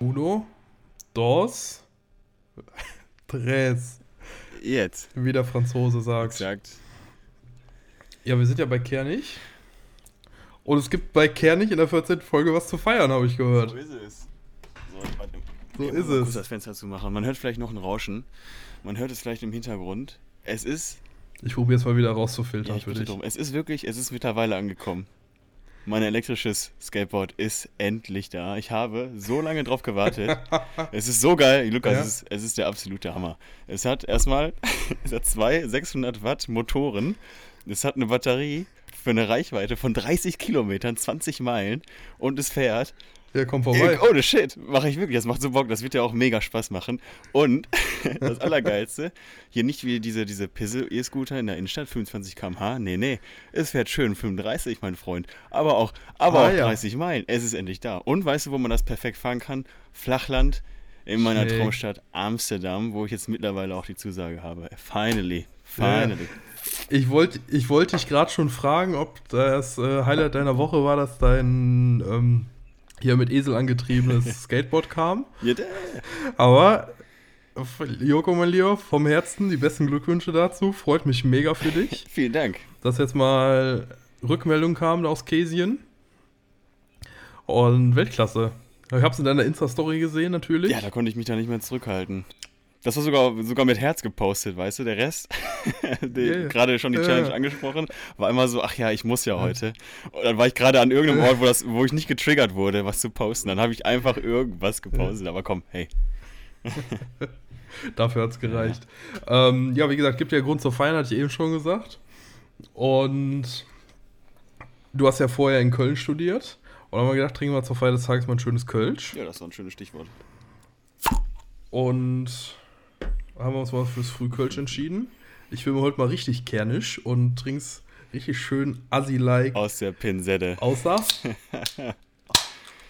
Uno, dos, tres. Jetzt. Wie der Franzose sagt. Exakt. Ja, wir sind ja bei Kernig. Und es gibt bei Kernig in der 14. Folge was zu feiern, habe ich gehört. So ist es. So. So Ich ist es. das Fenster zu machen. Man hört vielleicht noch ein Rauschen. Man hört es vielleicht im Hintergrund. Es ist. Ich probiere es mal wieder rauszufiltern Ja, ich für dich. drum. Es ist wirklich, es ist mittlerweile angekommen. Mein elektrisches Skateboard ist endlich da. Ich habe so lange drauf gewartet. es ist so geil. Lukas, Ja. es, ist, es ist der absolute Hammer. Es hat erstmal es hat zwei 600 Watt Motoren. Es hat eine Batterie für eine Reichweite von 30 Kilometern, 20 Meilen und es fährt Ja, komm vorbei. Oh, shit, mache ich wirklich. Das macht so Bock. Das wird ja auch mega Spaß machen. Und das Allergeilste, hier nicht wie diese, diese Pisse-E-Scooter in der Innenstadt, 25 km/h. Nee, nee. Es fährt schön 35, mein Freund. Aber auch, aber Ah, auch ja. 30 Meilen. Es ist endlich da. Und weißt du, wo man das perfekt fahren kann? Flachland in meiner Schräg. Traumstadt Amsterdam, wo ich jetzt mittlerweile auch die Zusage habe. Finally. Ja. Finally. Ich wollte ich wollt dich gerade schon fragen, ob das äh, Highlight deiner Woche war, dass dein ähm, hier mit Esel angetriebenes Skateboard kam. Aber Joko, mein Lieber, vom Herzen die besten Glückwünsche dazu. Freut mich mega für dich, Vielen Dank. dass jetzt mal Rückmeldung kam aus Käsien. Und Weltklasse. Ich habe es in deiner Insta-Story gesehen, natürlich. Ja, da konnte ich mich da nicht mehr zurückhalten. Das war sogar, sogar mit Herz gepostet, weißt du? Der Rest, ja. gerade schon die Challenge ja. angesprochen, war immer so, ach ja, ich muss ja heute. Und dann war ich gerade an irgendeinem Ort, wo, das, wo ich nicht getriggert wurde, was zu posten. Dann habe ich einfach irgendwas gepostet. Aber komm, hey. Dafür hat es gereicht. Ja. Ähm, ja, wie gesagt, gibt ja Grund zur Feiern, hatte ich eben schon gesagt. Und du hast ja vorher in Köln studiert. Und haben wir gedacht, trinken wir zur Feier des Tages mal ein schönes Kölsch. Ja, das war ein schönes Stichwort. Und haben wir uns mal fürs Frühkölsch entschieden. Ich bin mir heute mal richtig kernisch und trink's richtig schön assi-like Aus der Pinsette. außer.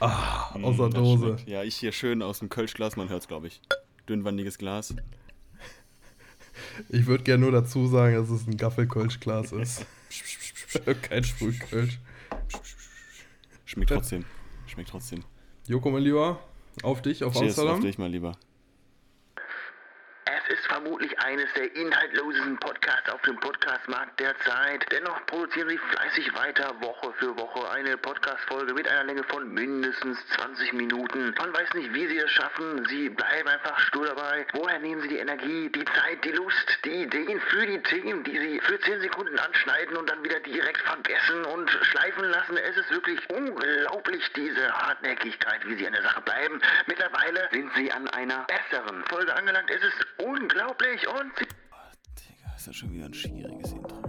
ah, Mm, aus der das Dose. schmeckt. Ja, ich hier schön aus dem Kölschglas, man hört es, glaube ich. Dünnwandiges Glas. Ich würde gerne nur dazu sagen, dass es ein Gaffelkölschglas ist. Kein Sprühkölsch. Schmeckt trotzdem. Schmeckt trotzdem. Joko, mein Lieber, auf dich, auf Cheers auf Amsterdam. dich, mein Lieber. Vermutlich eines der inhaltlosesten Podcasts auf dem Podcastmarkt derzeit. Dennoch produzieren sie fleißig weiter, Woche für Woche, eine Podcast-Folge mit einer Länge von mindestens 20 Minuten. Man weiß nicht, wie sie es schaffen. Sie bleiben einfach stur dabei. Woher nehmen sie die Energie, die Zeit, die Lust, die Ideen für die Themen, die sie für 10 Sekunden anschneiden und dann wieder direkt vergessen und schleifen lassen? Es ist wirklich unglaublich, diese Hartnäckigkeit, wie sie an der Sache bleiben. Mittlerweile sind sie an einer besseren Folge angelangt. Es ist unglaublich und sie Digga, ist das schon wieder ein schwieriges Intro.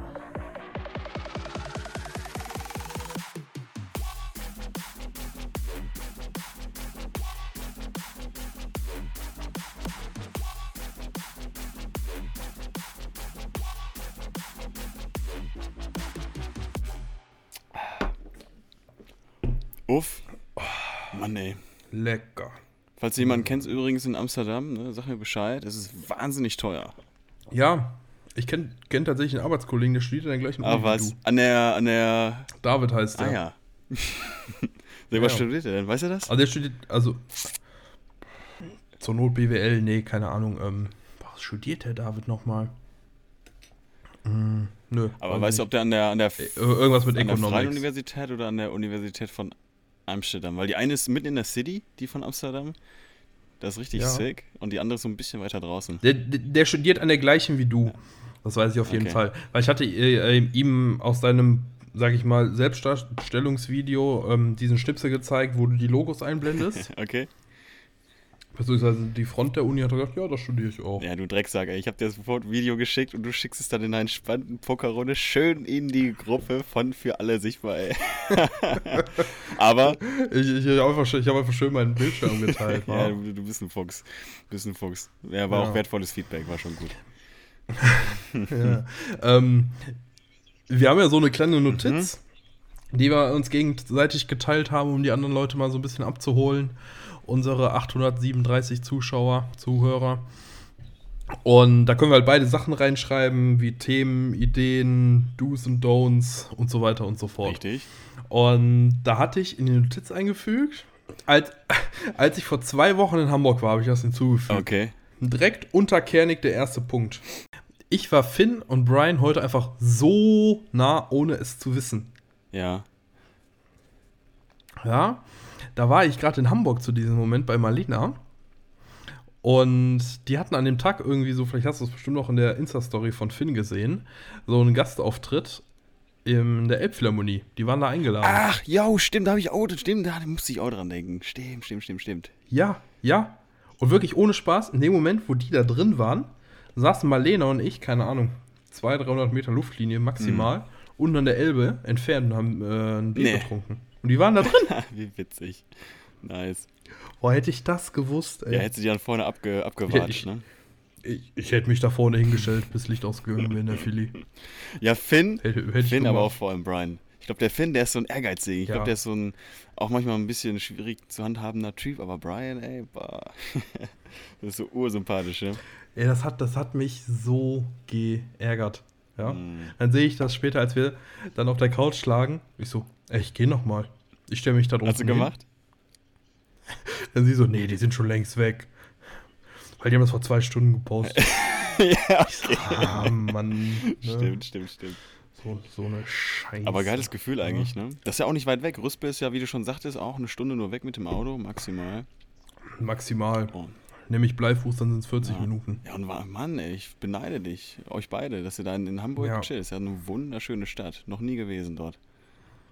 Uff. Mann, ey. Lecker. Falls du jemanden kennst, übrigens in Amsterdam, ne, sag mir Bescheid. Es ist wahnsinnig teuer. Ja, ich kenne kenn tatsächlich einen Arbeitskollegen, der studiert in der gleichen Aber Uni wie was? An der, an der. David heißt der. Ah ja. Was Ja. studiert er denn? Weißt du das? Also der studiert, also zur Not BWL, nee, keine Ahnung. Ähm, was studiert der David nochmal? Hm, nö. Aber weiß weißt du, ob der an der, an der, Äh, Irgendwas mit an der Freien. Universität oder an der Universität von Amsterdam? Weil die eine ist mitten in der City, die von Amsterdam. Das ist richtig Ja. sick. Und die andere ist so ein bisschen weiter draußen. Der, der, studiert an der gleichen wie du. Das weiß ich auf jeden Okay. Fall. Weil ich hatte äh, äh, ihm aus seinem, sag ich mal, Selbstdarstellungsvideo ähm, diesen Schnipsel gezeigt, wo du die Logos einblendest. Okay? Beziehungsweise die Front der Uni hat er gesagt, ja, das studiere ich auch. Ja, du Drecksack, ey. Ich hab dir sofort ein Video geschickt und du schickst es dann in einen spannenden Pokerrunde schön in die Gruppe von für alle sichtbar, ey. Aber Ich, ich, ich habe einfach, ich hab einfach schön meinen Bildschirm geteilt. Ja, du, du bist ein Fuchs. Du bist ein Fuchs. Ja, war Ja. auch wertvolles Feedback, war schon gut. ja. ähm, wir haben ja so eine kleine Notiz, die wir uns gegenseitig geteilt haben, um die anderen Leute mal so ein bisschen abzuholen. Unsere 837 Zuschauer, Zuhörer. Und da können wir halt beide Sachen reinschreiben, wie Themen, Ideen, Do's und Don'ts und so weiter und so fort. Richtig. Und da hatte ich in die Notiz eingefügt, als, als ich vor zwei Wochen in Hamburg war, habe ich das hinzugefügt. Okay. Direkt unter Kernig der erste Punkt. Ich war Finn und Brian heute einfach so nah, ohne es zu wissen. Ja. Ja, da war ich gerade in Hamburg zu diesem Moment bei Marlena. Und die hatten an dem Tag irgendwie so, vielleicht hast du es bestimmt noch in der Insta-Story von Finn gesehen, so einen Gastauftritt in der Elbphilharmonie. Die waren da eingeladen. Ach, ja, stimmt, da habe ich auch, stimmt, da musste ich auch dran denken. Stimmt, stimmt, stimmt, stimmt. Ja, ja. Und wirklich ohne Spaß, in dem Moment, wo die da drin waren, saßen Marlena und ich, keine Ahnung, 200, 300 Meter Luftlinie maximal, unten an der Elbe entfernt und haben äh, ein Bier Nee. getrunken. Und die waren da drin. Wie witzig. Nice. Boah, hätte ich das gewusst, ey. Ja, hätte sie die dann vorne abge, abgewatscht, ich- ne? ich, ich hätte mich da vorne hingestellt, bis Licht ausgegangen wäre in der Philly. Ja, Finn, Hätte, hätte Finn, aber auch vor allem Brian. Ich glaube, der Finn, der ist so ein Ehrgeizig. Ich Ja. glaube, der ist so ein, auch manchmal ein bisschen schwierig zu handhabender Typ, aber Brian, ey, boah. das ist so ursympathisch, ne? Ey, das hat, das hat mich so geärgert. Ja? Mhm. Dann sehe ich das später, als wir dann auf der Couch lagen. Ich so, ey, ich gehe noch mal. Ich stelle mich da drunter Hast du gemacht? Dann sie so, nee, die sind schon längst weg. Weil die haben das vor zwei Stunden gepostet. ja, Ich so, ah, Mann. Ne? stimmt, stimmt, stimmt. So, so eine Scheiße. Aber geiles Gefühl eigentlich, ne? Das ist ja auch nicht weit weg. Rüspe ist ja, wie du schon sagtest, auch eine Stunde nur weg mit dem Auto, maximal. Maximal. Oh. Nämlich Bleifuß, dann sind es 40 Ja. Minuten. Ja, und Mann, ey, ich beneide dich, euch beide, dass ihr da in, in Hamburg Ja. chillt. Ist ja eine wunderschöne Stadt. Noch nie gewesen dort.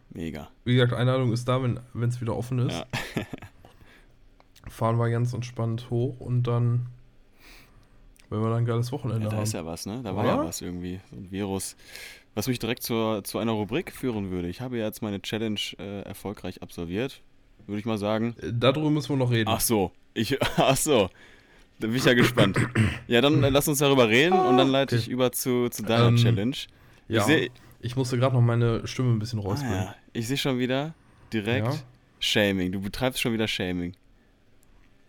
Mega. Wie gesagt, Einladung ist da, wenn es wieder offen ist. Ja. Fahren wir ganz entspannt hoch und dann, wenn wir dann ein geiles Wochenende Ja, da haben. ist ja was, ne? Da war ja was irgendwie. So ein Virus. Was mich direkt zur, zu einer Rubrik führen würde. Ich habe ja jetzt meine Challenge äh, erfolgreich absolviert. Würde ich mal sagen. Äh, Darüber müssen wir noch reden. Ach so. Ich, ach so. Da bin ich ja gespannt. Ja, dann äh, lass uns darüber reden und dann leite okay. ich über zu, zu deiner Ähm, Challenge. ja, ich seh- ich musste gerade noch meine Stimme ein bisschen Ah, rausbringen. ja. Ich sehe schon wieder direkt Ja. Shaming. Du betreibst schon wieder Shaming.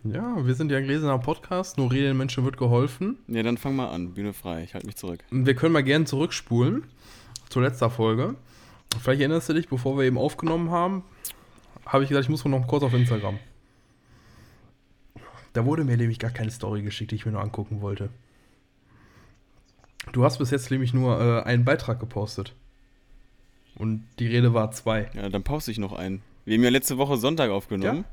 Ja, wir sind ja ein gläserner Podcast, nur reden Menschen wird geholfen. Ja, dann fang mal an. Bühne frei. Ich halte mich zurück. Wir können mal gerne zurückspulen zur letzter Folge. Vielleicht erinnerst du dich, bevor wir eben aufgenommen haben, habe ich gesagt, ich muss mal noch kurz auf Instagram. Da wurde mir nämlich gar keine Story geschickt, die ich mir nur angucken wollte. Du hast bis jetzt nämlich nur äh, einen Beitrag gepostet. Und die Rede war zwei. Ja, dann pause ich noch einen. Wir haben ja letzte Woche Sonntag aufgenommen.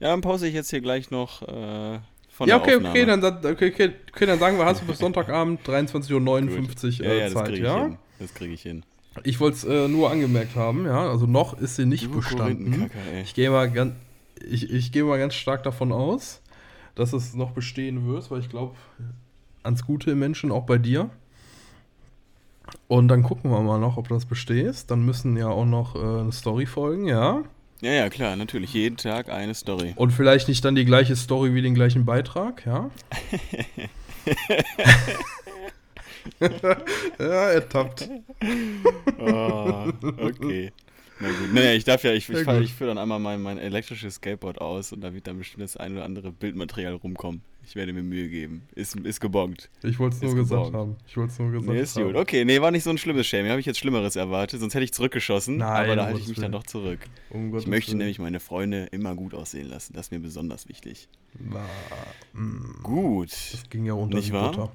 Ja, dann pause ich jetzt hier gleich noch äh, von ja, der okay, Aufnahme. okay dann, okay, okay, okay, dann sagen wir, hast du bis Sonntagabend 23.59 Uhr ja, äh, ja, das Zeit, ich ja? hin. Das kriege ich hin. Ich wollte es äh, nur angemerkt haben, ja. Also noch ist sie nicht Du bestanden. Ich gehe mal ganz, ich, ich gehe mal ganz stark davon aus, dass es noch bestehen wird, weil ich glaube ans Gute im Menschen, auch bei dir. Und dann gucken wir mal noch, ob das besteht. Dann müssen ja auch noch äh, eine Story folgen, ja. Ja, ja, klar, natürlich. Jeden Tag eine Story. Und vielleicht nicht dann die gleiche Story wie den gleichen Beitrag, ja. ja, ertappt. Oh, okay. Na gut. Naja, ich darf ja, ich, ich, gut. ich führe dann einmal mein, mein elektrisches Skateboard aus und da wird dann bestimmt das ein oder andere Bildmaterial rumkommen. Ich werde mir Mühe geben. Ist, ist gebongt. Ich wollte es nur gesagt geborgt. haben. Ich wollte es nur gesagt Nee, ist haben. gut. Okay, nee, war nicht so ein schlimmes Shaming. Habe ich jetzt Schlimmeres erwartet, sonst hätte ich zurückgeschossen. Nein, aber da halte ich mich dann doch zurück. Um Ich Gottes möchte Willen. nämlich meine Freunde immer gut aussehen lassen. Das ist mir besonders wichtig. Na, mm, Gut. Das ging ja unter Nicht wahr?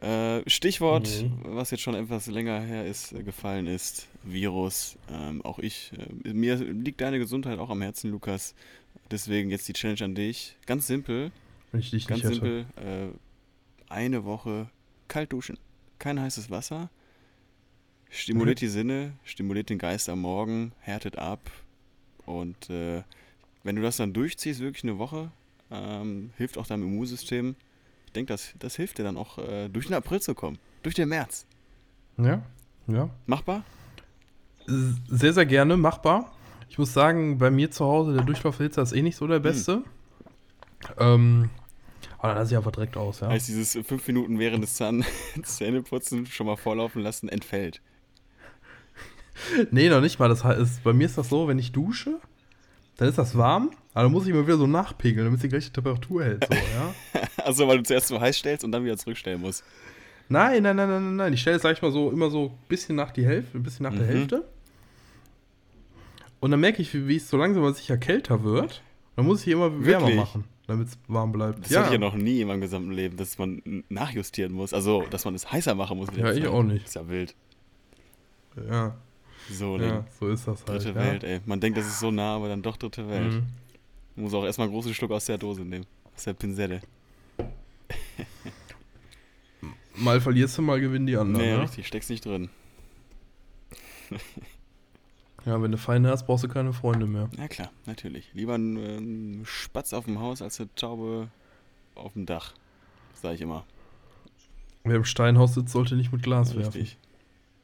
Äh, Stichwort, Mhm. was jetzt schon etwas länger her ist, äh, gefallen ist, Virus. Ähm, auch ich, äh, mir liegt deine Gesundheit auch am Herzen, Lukas. Deswegen jetzt die Challenge an dich. Ganz simpel, Wenn ich dich ganz nicht simpel. Äh, eine Woche kalt duschen. Kein heißes Wasser. Stimuliert Mhm. die Sinne, stimuliert den Geist am Morgen, härtet ab. Und äh, wenn du das dann durchziehst, wirklich eine Woche, ähm, hilft auch deinem Immunsystem. Ich denke, das, das hilft dir dann auch, äh, durch den April zu kommen. Durch den März. Ja, ja. Machbar? Sehr, sehr gerne, machbar. Ich muss sagen, bei mir zu Hause, der Durchlauferhitzer ist eh nicht so der beste. Ähm, aber dann lasse ich einfach direkt aus, ja. Heißt, dieses fünf Minuten während des Zahn Zähneputzen schon mal vorlaufen lassen, entfällt. Nee, noch nicht mal. Das heißt, bei mir ist das so, wenn ich dusche, dann ist das warm, aber dann muss ich mal wieder so nachpegeln, damit gleich die Temperatur hält, so, ja. Also, weil du zuerst so heiß stellst und dann wieder zurückstellen musst. Nein, nein, nein, nein, nein, nein. Ich stelle es, sag ich mal so, immer so ein bisschen nach die Hälfte, ein bisschen nach der Mhm. Hälfte. Und dann merke ich, wie, wie es so langsam aber sicher kälter wird. Dann muss ich immer wärmer Wirklich? machen, damit es warm bleibt. Das hatte ich ja noch nie in meinem gesamten Leben, dass man nachjustieren muss. Also, dass man es heißer machen muss. Ja, ich Zeit. auch nicht. Ist ja wild. ja, So, ja, so ist das halt. dritte ja. Welt, ey. Man denkt, das ist so nah, aber dann doch dritte Welt. Mhm. Man muss auch erstmal einen großen Schluck aus der Dose nehmen. Aus der Pinzette. Mal verlierst du, mal gewinnen die anderen. nee, ne? richtig, steckst nicht drin. Ja, wenn du Feinde hast, brauchst du keine Freunde mehr. Ja klar, natürlich. Lieber ein ähm, Spatz auf dem Haus als eine Taube auf dem Dach. Sag ich immer. Wer im Steinhaus sitzt, sollte nicht mit Glas werfen. Richtig.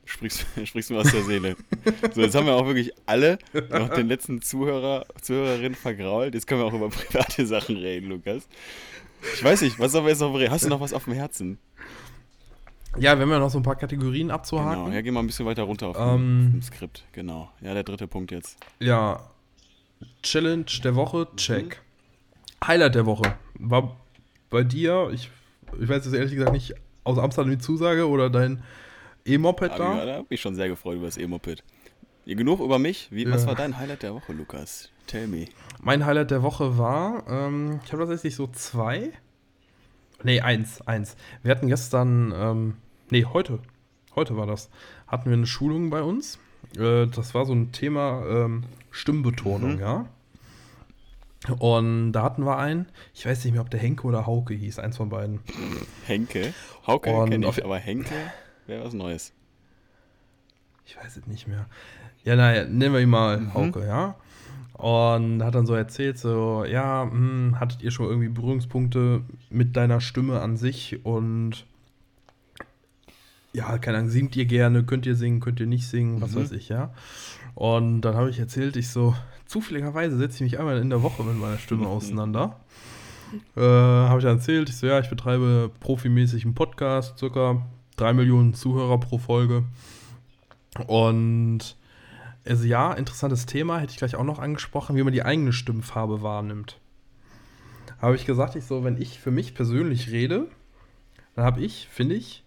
Sprichst, sprichst du aus der Seele. so, jetzt haben wir auch wirklich alle noch den letzten Zuhörer, Zuhörerin vergrault. Jetzt können wir auch über private Sachen reden, Lukas. Ich weiß nicht, was sollen wir jetzt noch reden? Hast du noch was auf dem Herzen? Ja, wir haben ja noch so ein paar Kategorien abzuhaken. Genau, ja, geh mal ein bisschen weiter runter auf, Ähm. dem, Skript. Genau. Ja, der dritte Punkt jetzt. Ja, Challenge der Woche, check. Highlight der Woche war bei dir, ich, ich weiß jetzt ehrlich gesagt nicht, aus Amsterdam die Zusage oder dein E-Moped da? ja, da hab ich schon sehr gefreut über das E-Moped. Genug über mich. Wie, Was Ja. war dein Highlight der Woche, Lukas? Tell me. Mein Highlight der Woche war, ähm, ich habe tatsächlich so zwei. Nee, eins, eins. Wir hatten gestern, ähm, nee, heute, heute war das, hatten wir eine Schulung bei uns. Äh, das war so ein Thema ähm, Stimmbetonung, Mhm. ja. Und da hatten wir einen, ich weiß nicht mehr, ob der Henke oder Hauke hieß, eins von beiden. Henke. Hauke kenne ich, aber Henke wäre was Neues. Ich weiß es nicht mehr. Ja, naja, nennen wir ihn mal Mhm. Hauke, ja. Und hat dann so erzählt, so, ja, hm, hattet ihr schon irgendwie Berührungspunkte mit deiner Stimme an sich und ja, keine Ahnung, singt ihr gerne, könnt ihr singen, könnt ihr nicht singen, was Mhm. weiß ich, ja. Und dann habe ich erzählt, ich so, zufälligerweise setze ich mich einmal in der Woche mit meiner Stimme auseinander. Äh, habe ich dann erzählt, ich so, ja, ich betreibe profimäßig einen Podcast, circa drei Millionen Zuhörer pro Folge. Und also ja, interessantes Thema, hätte ich gleich auch noch angesprochen, wie man die eigene Stimmfarbe wahrnimmt. Habe ich gesagt, ich so, wenn ich für mich persönlich rede, dann habe ich, finde ich,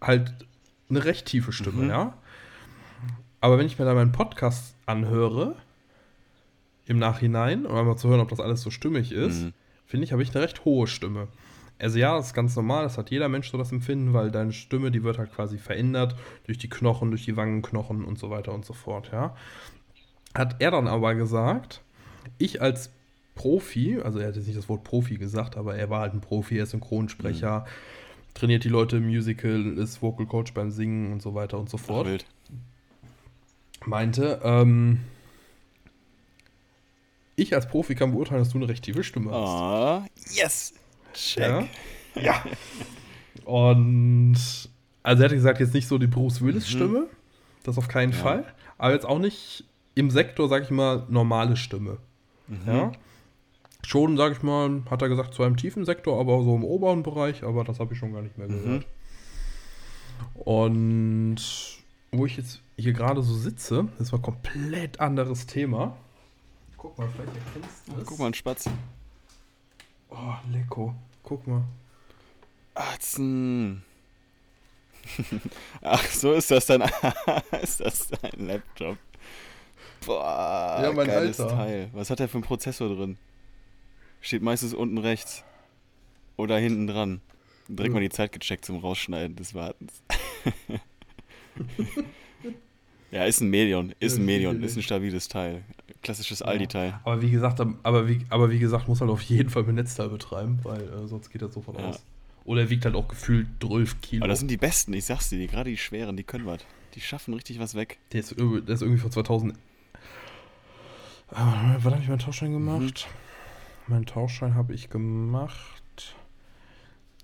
halt eine recht tiefe Stimme, Mhm. ja. Aber wenn ich mir dann meinen Podcast anhöre, im Nachhinein, um einmal zu hören, ob das alles so stimmig ist, Mhm. finde ich, habe ich eine recht hohe Stimme. Also ja, das ist ganz normal, das hat jeder Mensch so das Empfinden, weil deine Stimme, die wird halt quasi verändert durch die Knochen, durch die Wangenknochen und so weiter und so fort, ja. Hat er dann aber gesagt, ich als Profi, also er hat jetzt nicht das Wort Profi gesagt, aber er war halt ein Profi, er ist Synchronsprecher, trainiert die Leute im Musical, ist Vocal Coach beim Singen und so weiter und so Ach, fort wild. meinte, ähm, ich als Profi kann beurteilen, dass du eine recht tiefe Stimme hast. Ah, yes. Check. Ja. ja. Und also er hatte gesagt, jetzt nicht so die Bruce Willis-Stimme, das auf keinen Mhm. Ja. Fall, aber jetzt auch nicht im Sektor, sag ich mal, normale Stimme. Mhm. Ja. Schon, sag ich mal, hat er gesagt, zwar im tiefen Sektor, aber so im oberen Bereich, aber das habe ich schon gar nicht mehr Mhm. gehört. Und wo ich jetzt hier gerade so sitze, das war ein komplett anderes Thema. Guck mal, vielleicht erkennst du es. Guck mal, ein Spatz. Oh, lecko. Guck mal. Atzen. Ach, so ist das dann. ist das dein Laptop? Boah, Ja, mein geiles Alter. Teil. Was hat der für einen Prozessor drin? Steht meistens unten rechts. Oder hinten dran. Direkt Ja. mal die Zeit gecheckt zum Rausschneiden des Wartens. ja, ist ein Medion. Ist Ja, ein Medion. Ist ein stabiles Teil. Klassisches Aldi-Teil. Aber wie gesagt, aber wie, aber wie gesagt, muss halt auf jeden Fall mit Netzteil betreiben, weil äh, sonst geht das sofort Ja. aus. Oder er wiegt halt auch gefühlt 12 Kilo. Aber das sind die besten, ich sag's dir, gerade die schweren, die können was. Die schaffen richtig was weg. der, ist, der ist irgendwie von 2000. Äh, wann habe ich meinen Tauschschein gemacht? Meinen Tauschschein habe ich gemacht.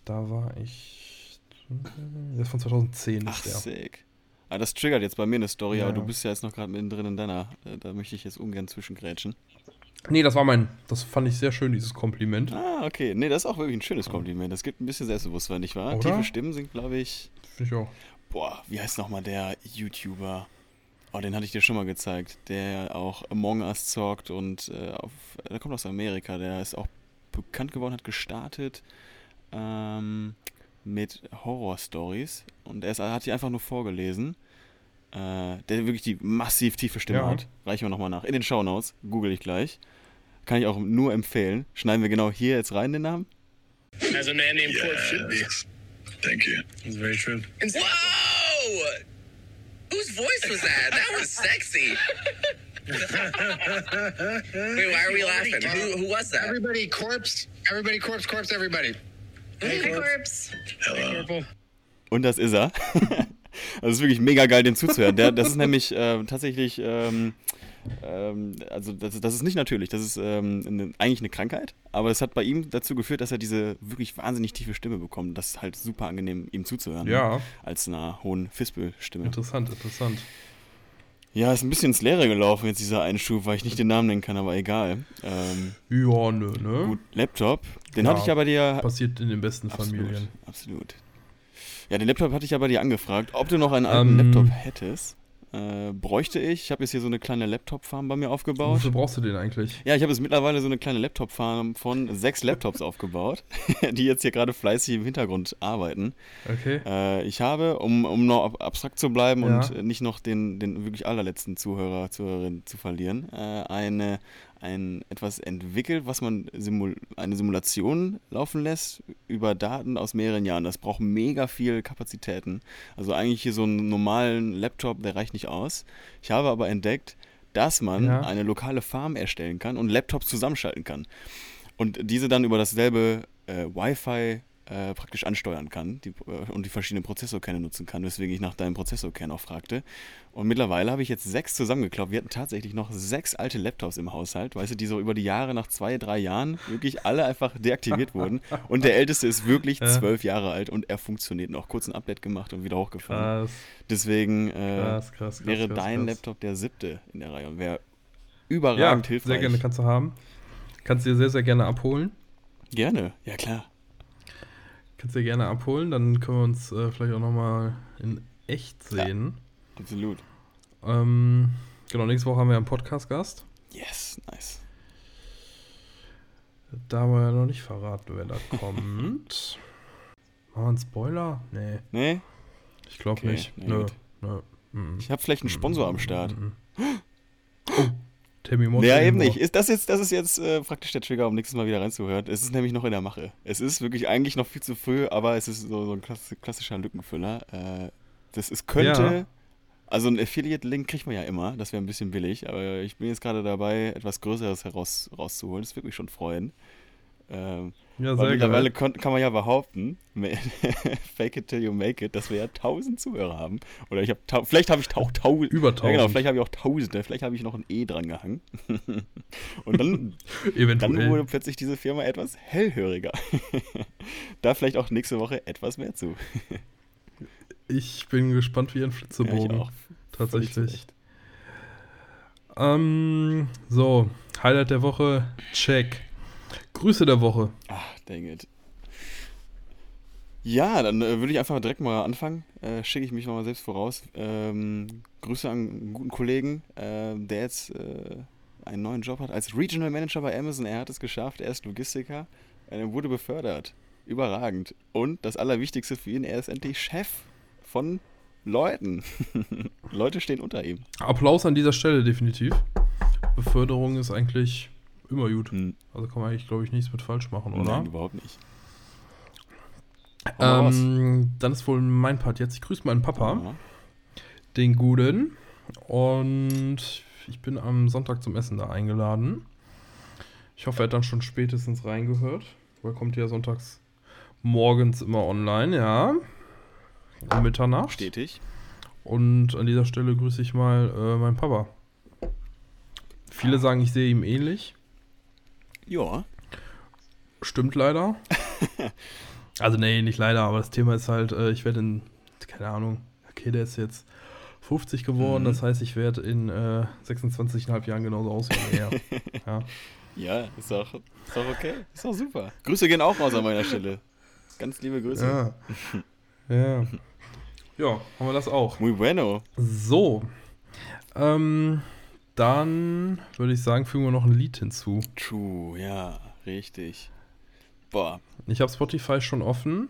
Da war ich. Der ist von 2010. Ach, ist der. sick. Ah, das triggert jetzt bei mir eine Story, Ja. aber du bist ja jetzt noch gerade mittendrin in deiner. Äh, Da möchte ich jetzt ungern zwischengrätschen. Nee, das war mein. Das fand ich sehr schön, dieses Kompliment. Ah, okay. Nee, das ist auch wirklich ein schönes Kompliment. Das gibt ein bisschen Selbstbewusstsein, nicht wahr? Oder? Tiefe Stimmen sind, glaube ich. Finde ich auch. Boah, wie heißt nochmal der YouTuber? Oh, den hatte ich dir schon mal gezeigt. Der auch Among Us zockt und äh, auf, der kommt aus Amerika. Der ist auch bekannt geworden, hat gestartet ähm, mit Horror-Stories. Und er ist, hat die einfach nur vorgelesen. Äh, der wirklich die massiv tiefe Stimme Ja. hat. Reichen wir nochmal nach. In den Shownotes. Google ich gleich. Kann ich auch nur empfehlen. Schneiden wir genau hier jetzt rein den Namen. As a man named Corp should be. Thank you. It's very true. Whoa! Whose voice was that? That was sexy. Wait, why are we laughing? Who, who was that? Everybody corpse. Everybody corpse, corpse, everybody. Hey, Corpse. Purple. Und das ist er. Also es ist wirklich mega geil, dem zuzuhören. Der, das ist nämlich äh, tatsächlich, ähm, ähm, also das, das ist nicht natürlich, das ist ähm, eine, eigentlich eine Krankheit, aber es hat bei ihm dazu geführt, dass er diese wirklich wahnsinnig tiefe Stimme bekommt. Das ist halt super angenehm, ihm zuzuhören. Ja. Als einer hohen Fispel-Stimme. Interessant, interessant. Ja, ist ein bisschen ins Leere gelaufen jetzt dieser Einschub, weil ich nicht den Namen nennen kann, aber egal. Ähm, Ja, nö, ne? gut, Laptop, den Ja, hatte ich aber dir Passiert in den besten Absolut, Familien. Absolut. Ja, den Laptop hatte ich aber dir angefragt, ob du noch einen alten Ähm. Laptop hättest. Äh, bräuchte ich. Ich habe jetzt hier so eine kleine Laptop-Farm bei mir aufgebaut. Wofür brauchst du den eigentlich? Ja, ich habe jetzt mittlerweile so eine kleine Laptop-Farm von sechs Laptops aufgebaut, die jetzt hier gerade fleißig im Hintergrund arbeiten. Okay. Äh, ich habe, um, um noch ab- abstrakt zu bleiben Ja. und nicht noch den, den wirklich allerletzten Zuhörer, Zuhörerin zu verlieren, äh, eine, ein, etwas entwickelt, was man simul eine Simulation laufen lässt über Daten aus mehreren Jahren. Das braucht mega viel Kapazitäten. Also eigentlich hier so einen normalen Laptop, der reicht nicht aus. Ich habe aber entdeckt, dass man Ja. eine lokale Farm erstellen kann und Laptops zusammenschalten kann. Und diese dann über dasselbe äh, Wi-Fi äh, praktisch ansteuern kann die, äh, und die verschiedenen Prozessorkerne nutzen kann, weswegen ich nach deinem Prozessorkern auch fragte. Und mittlerweile habe ich jetzt sechs zusammengeklaubt. Wir hatten tatsächlich noch sechs alte Laptops im Haushalt, weißt du, die so über die Jahre nach zwei, drei Jahren wirklich alle einfach deaktiviert wurden. Und der älteste ist wirklich Ja. zwölf Jahre alt und er funktioniert noch. Kurz ein Update gemacht und wieder hochgefahren. Krass, Deswegen äh, krass, krass, wäre dein. Laptop der siebte in der Reihe und wäre Ja, überragend hilfreich. sehr gerne kannst du haben. Kannst du dir sehr, sehr gerne abholen. Gerne, ja klar. Kannst du gerne abholen. Dann können wir uns äh, vielleicht auch nochmal in echt sehen. Absolut. Ähm, genau, nächste Woche haben wir einen Podcast-Gast. Yes, nice. Da haben wir ja noch nicht verraten, wer da kommt. Machen wir einen Spoiler? Nee, Nee? ich glaube Okay, nicht. na Nö. Nö. Ich habe vielleicht einen Sponsor am Start. Timmy Moore. Ja, eben nicht. Ist das jetzt, das ist jetzt äh, praktisch der Trigger, um nächstes Mal wieder reinzuhören. Es ist nämlich noch in der Mache. Es ist wirklich eigentlich noch viel zu früh, aber es ist so, so ein klass- klassischer Lückenfüller. Äh, das ist, könnte. Ja. Also ein Affiliate-Link kriegt man ja immer, das wäre ein bisschen billig, aber ich bin jetzt gerade dabei, etwas Größeres heraus, rauszuholen. Das würde mich schon freuen. Ähm, Ja, sehr mittlerweile kann man ja behaupten, fake it till you make it, dass wir ja tausend Zuhörer haben. Oder ich habe, vielleicht habe ich auch tausend. Über Ja, genau, 1000. vielleicht habe ich auch Tausende, vielleicht habe ich noch ein E dran gehangen. Und dann, dann wurde plötzlich diese Firma etwas hellhöriger. da vielleicht auch nächste Woche etwas mehr zu. ich bin gespannt wie ein Ja, Flitzebogen. ich auch. Völlig zu Tatsächlich. Ähm, so, Highlight der Woche, check. Grüße der Woche. Ah, dang it. Ja, dann äh, würde ich einfach direkt mal anfangen. Äh, Schicke ich mich mal selbst voraus. Ähm, Grüße an einen guten Kollegen, äh, der jetzt äh, einen neuen Job hat als Regional Manager bei Amazon. Er hat es geschafft, er ist Logistiker. Er wurde befördert. Überragend. Und das Allerwichtigste für ihn, er ist endlich Chef von Leuten. Leute stehen unter ihm. Applaus an dieser Stelle definitiv. Beförderung ist eigentlich immer gut. Hm. Also kann man eigentlich, glaube ich, nichts mit falsch machen, oder? Nein, überhaupt nicht. Ähm, dann ist wohl mein Part jetzt. Ich grüße meinen Papa, Ja. den Guten. Und ich bin am Sonntag zum Essen da eingeladen. Ich hoffe, er hat dann schon spätestens reingehört. Weil er kommt ja sonntags morgens immer online, ja. Um Mitternacht. Stetig. Und an dieser Stelle grüße ich mal äh, meinen Papa. Viele sagen, ich sehe ihm ähnlich. Ja. Stimmt leider. also nee, nicht leider, aber das Thema ist halt, äh, ich werde in, keine Ahnung, okay, der ist jetzt 50 geworden, Mhm. das heißt, ich werde in äh, 26,5 Jahren genauso aussehen wie er. ja. Ja, ist doch, ist okay. Ist doch super. Grüße gehen auch raus an meiner Stelle. Ganz liebe Grüße. ja. Ja. Ja, haben wir das auch. Muy bueno. So. Ähm, dann würde ich sagen, fügen wir noch ein Lied hinzu. True, ja, richtig. Boah. Ich habe Spotify schon offen.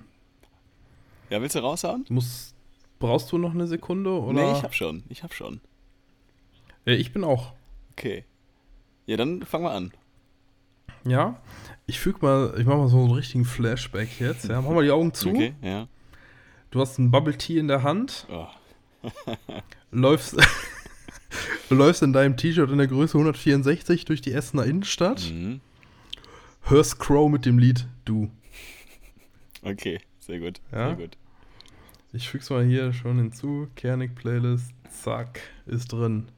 Ja, willst du raushauen? Muss, brauchst du noch eine Sekunde? Oder? Nee, ich hab schon. Ich hab schon. Ja, ich bin auch. Okay. Ja, dann fangen wir an. Ja, ich füge mal, ich mache mal so einen richtigen Flashback jetzt. Ja, mach mal die Augen zu. Okay, ja. Du hast einen Bubble Tea in der Hand, Oh. läufst, du läufst in deinem T-Shirt in der Größe 164 durch die Essener Innenstadt, Mhm. hörst Crow mit dem Lied Du. Okay, sehr gut. Ja? Sehr gut. Ich füg's mal hier schon hinzu. Kernig Playlist, zack, ist drin.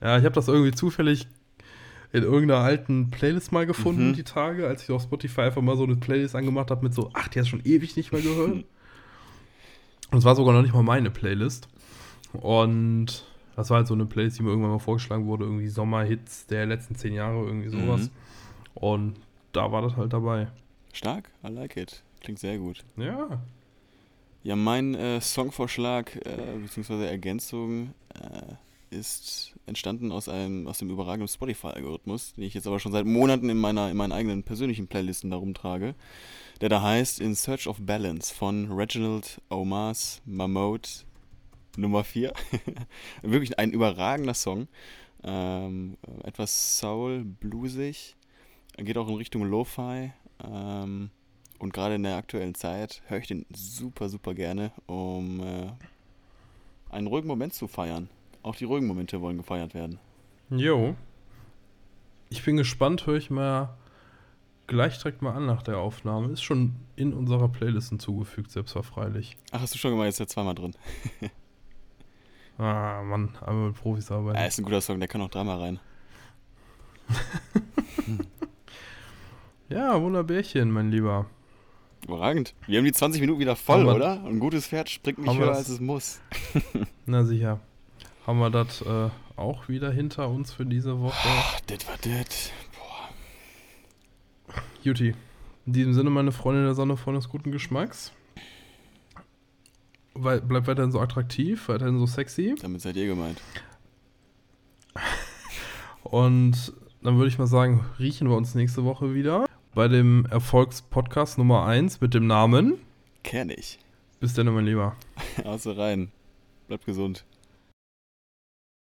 Ja, ich habe das irgendwie zufällig in irgendeiner alten Playlist mal gefunden, Mhm. die Tage, als ich auf Spotify einfach mal so eine Playlist angemacht habe mit so, ach, die hast du schon ewig nicht mehr gehört. Und es war sogar noch nicht mal meine Playlist. Und das war halt so eine Playlist, die mir irgendwann mal vorgeschlagen wurde, irgendwie Sommerhits der letzten zehn Jahre, irgendwie sowas. Mhm. Und da war das halt dabei. Stark, I like it. Klingt sehr gut. Ja. Ja, mein äh, Songvorschlag äh, bzw. Ergänzung äh, ist entstanden aus einem aus dem überragenden Spotify-Algorithmus, den ich jetzt aber schon seit Monaten in meiner in meinen eigenen persönlichen Playlisten darum trage, der da heißt In Search of Balance von Reginald Omas Mammoth Nummer 4. Wirklich ein überragender Song. Ähm, etwas Soul, bluesig. Geht auch in Richtung Lo-Fi. Ähm, und gerade in der aktuellen Zeit höre ich den super, super gerne, um äh, einen ruhigen Moment zu feiern. Auch die ruhigen Momente wollen gefeiert werden. Jo. Ich bin gespannt, höre ich mal gleich direkt mal an nach der Aufnahme. Ist schon in unserer Playlist hinzugefügt, selbstverfreilich. Ach, hast du schon gemacht, jetzt ist ja zweimal drin. Ah, Mann, einmal mit Profis arbeiten. Ja, ist ein guter Song, der kann auch dreimal rein. Ja, Wunderbärchen, mein Lieber. Überragend. Wir haben die 20 Minuten wieder voll, Haben oder? Ein gutes Pferd springt nicht höher, das- als es muss. Na sicher. Haben wir das äh, auch wieder hinter uns für diese Woche? Ach, das war das. Juti. In diesem Sinne, meine Freundin der Sonne, Freunde des guten Geschmacks. Bleibt weiterhin so attraktiv, weiterhin so sexy. Damit seid ihr gemeint. Und dann würde ich mal sagen, riechen wir uns nächste Woche wieder bei dem Erfolgspodcast Nummer 1 mit dem Namen. Kenn ich. Bis dann, mein Lieber. Also rein. Bleibt gesund.